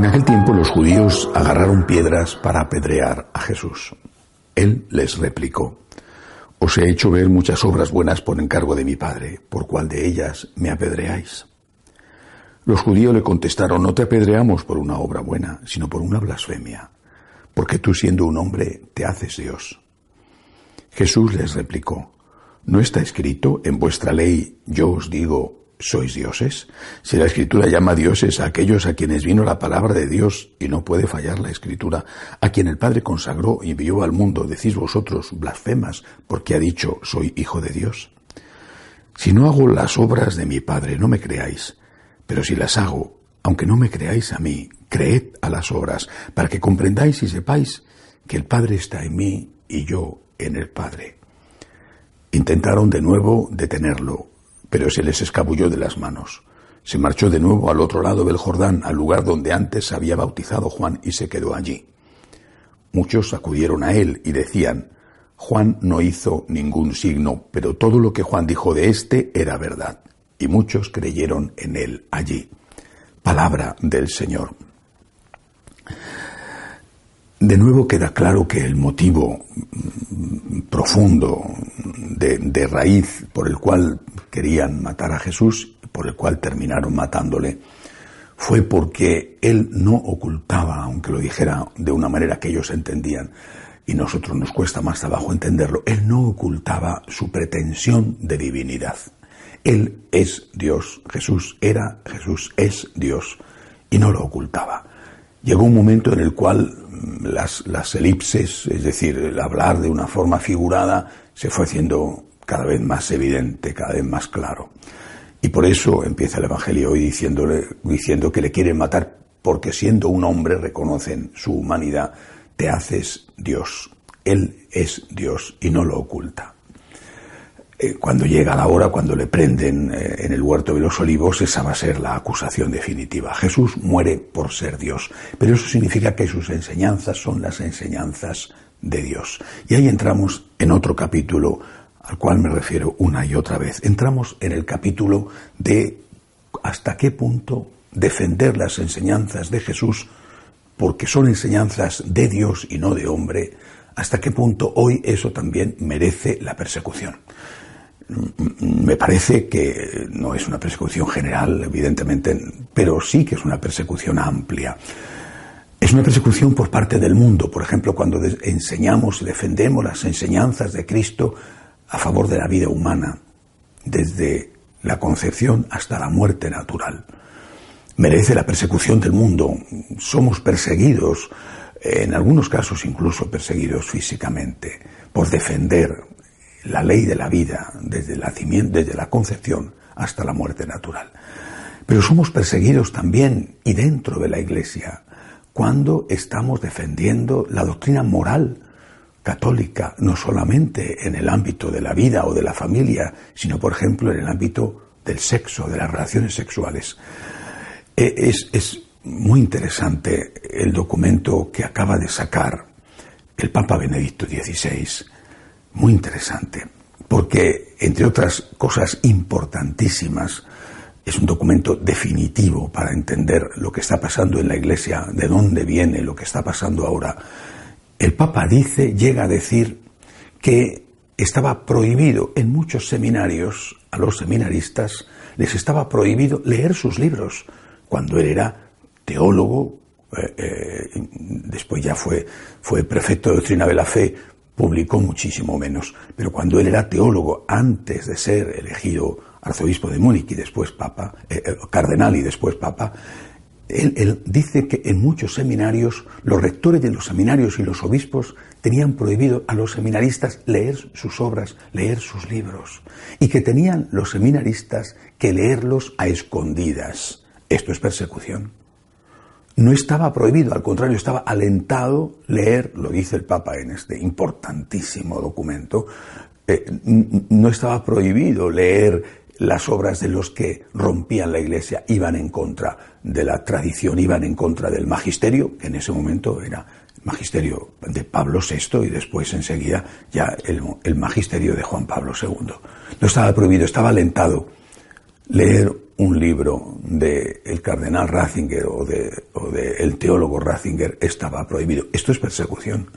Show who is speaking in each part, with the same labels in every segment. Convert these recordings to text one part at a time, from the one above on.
Speaker 1: en aquel tiempo los judíos agarraron piedras para apedrear a Jesús. Él les replicó, Os he hecho ver muchas obras buenas por encargo de mi Padre, ¿por cuál de ellas me apedreáis? Los judíos le contestaron, No te apedreamos por una obra buena, sino por una blasfemia, porque tú siendo un hombre te haces Dios. Jesús les replicó, ¿no está escrito en vuestra ley, yo os digo, sois dioses? Si la escritura llama dioses a aquellos a quienes vino la palabra de Dios y no puede fallar la escritura, a quien el Padre consagró y envió al mundo, decís vosotros blasfemas porque ha dicho, soy hijo de Dios. Si no hago las obras de mi Padre, no me creáis, pero si las hago, aunque no me creáis a mí, creed a las obras, para que comprendáis y sepáis que el Padre está en mí y yo en el Padre. Intentaron de nuevo detenerlo, pero se les escabulló de las manos. Se marchó de nuevo al otro lado del Jordán, al lugar donde antes había bautizado Juan, y se quedó allí. Muchos acudieron a él y decían, Juan no hizo ningún signo, pero todo lo que Juan dijo de éste era verdad. Y muchos creyeron en él allí. Palabra del Señor. De nuevo queda claro que el motivo mm, profundo de, raíz por el cual querían matar a Jesús, por el cual terminaron matándole, fue porque él no ocultaba, aunque lo dijera de una manera que ellos entendían, y nosotros nos cuesta más trabajo entenderlo, él no ocultaba su pretensión de divinidad. Él es Dios, Jesús era, Jesús es Dios, y no lo ocultaba. Llegó un momento en el cual las, las elipses, es decir, el hablar de una forma figurada, se fue haciendo cada vez más evidente, cada vez más claro. Y por eso empieza el Evangelio hoy diciéndole, diciendo que le quieren matar porque siendo un hombre reconocen su humanidad, te haces Dios. Él es Dios y no lo oculta. Eh, cuando llega la hora, cuando le prenden eh, en el huerto de los olivos, esa va a ser la acusación definitiva. Jesús muere por ser Dios, pero eso significa que sus enseñanzas son las enseñanzas de Dios. Y ahí entramos en otro capítulo al cual me refiero una y otra vez. Entramos en el capítulo de hasta qué punto defender las enseñanzas de Jesús, porque son enseñanzas de Dios y no de hombre, hasta qué punto hoy eso también merece la persecución me parece que no es una persecución general, evidentemente, pero sí que es una persecución amplia. Es una persecución por parte del mundo, por ejemplo, cuando enseñamos defendemos las enseñanzas de Cristo a favor de la vida humana, desde la concepción hasta la muerte natural. Merece la persecución del mundo. Somos perseguidos, en algunos casos incluso perseguidos físicamente, por defender la ley de la vida desde el nacimiento, desde la concepción hasta la muerte natural. Pero somos perseguidos también y dentro de la Iglesia cuando estamos defendiendo la doctrina moral católica, no solamente en el ámbito de la vida o de la familia, sino por ejemplo en el ámbito del sexo, de las relaciones sexuales. E, es, es muy interesante el documento que acaba de sacar el Papa Benedicto XVI muy interesante, porque, entre otras cosas importantísimas, es un documento definitivo para entender lo que está pasando en la Iglesia, de dónde viene lo que está pasando ahora. El Papa dice, llega a decir que estaba prohibido en muchos seminarios, a los seminaristas, les estaba prohibido leer sus libros, cuando él era teólogo, eh, eh, después ya fue, fue prefecto de doctrina de la fe, publicó muchísimo menos, pero cuando él era teólogo, antes de ser elegido arzobispo de Múnich y después papa, eh, eh, cardenal y después papa, él, dice que en muchos seminarios los rectores de los seminarios y los obispos tenían prohibido a los seminaristas leer sus obras, leer sus libros, y que tenían los seminaristas que leerlos a escondidas. Esto es persecución. No estaba prohibido, al contrario, estaba alentado leer, lo dice el Papa en este importantísimo documento, eh, no estaba prohibido leer las obras de los que rompían la iglesia iban en contra de la tradición, iban en contra del magisterio, que en ese momento era el magisterio de Pablo VI y después enseguida ya el, magisterio de Juan Pablo II. No estaba prohibido, estaba alentado leer un libro del el cardenal Ratzinger o del de, el teólogo Ratzinger estaba prohibido. Esto es persecución.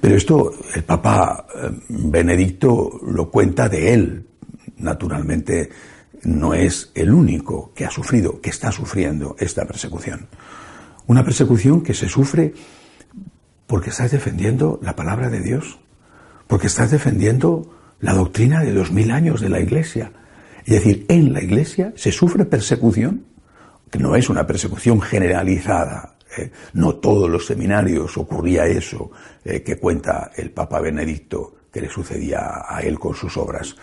Speaker 1: Pero esto el Papa eh, Benedicto lo cuenta de él, naturalmente no es el único que ha sufrido, que está sufriendo esta persecución. Una persecución que se sufre porque estás defendiendo la palabra de Dios, porque estás defendiendo la doctrina de dos mil años de la Iglesia. Es decir, en la Iglesia se sufre persecución, que no es una persecución generalizada. ¿eh? No todos los seminarios ocurría eso eh, que cuenta el Papa Benedicto que le sucedía a él con sus obras,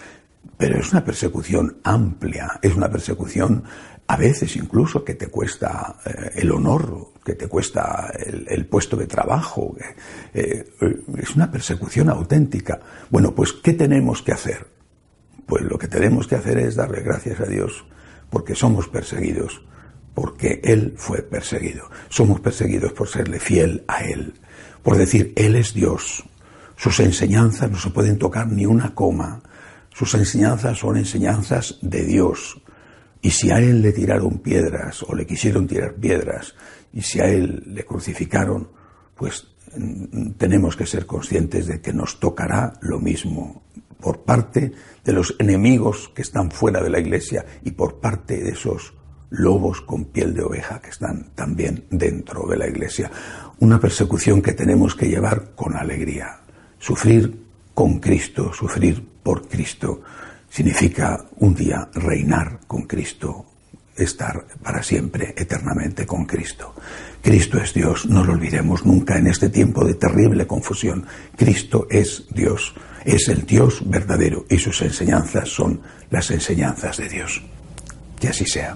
Speaker 1: pero es una persecución amplia, es una persecución a veces incluso que te cuesta eh, el honor, que te cuesta el, puesto de trabajo. Es una persecución auténtica. Bueno, pues ¿qué tenemos que hacer? Pues lo que tenemos que hacer es darle gracias a Dios porque somos perseguidos, porque Él fue perseguido. Somos perseguidos por serle fiel a Él, por decir Él es Dios. Sus enseñanzas no se pueden tocar ni una coma sus enseñanzas son enseñanzas de Dios. Y si a él le tiraron piedras o le quisieron tirar piedras y si a él le crucificaron, pues mm, tenemos que ser conscientes de que nos tocará lo mismo por parte de los enemigos que están fuera de la iglesia y por parte de esos lobos con piel de oveja que están también dentro de la iglesia. Una persecución que tenemos que llevar con alegría. Sufrir con Cristo, sufrir por Cristo, significa un día reinar con Cristo, estar para siempre, eternamente con Cristo. Cristo es Dios, no lo olvidemos nunca en este tiempo de terrible confusión. Cristo es Dios, es el Dios verdadero y sus enseñanzas son las enseñanzas de Dios. Que así sea.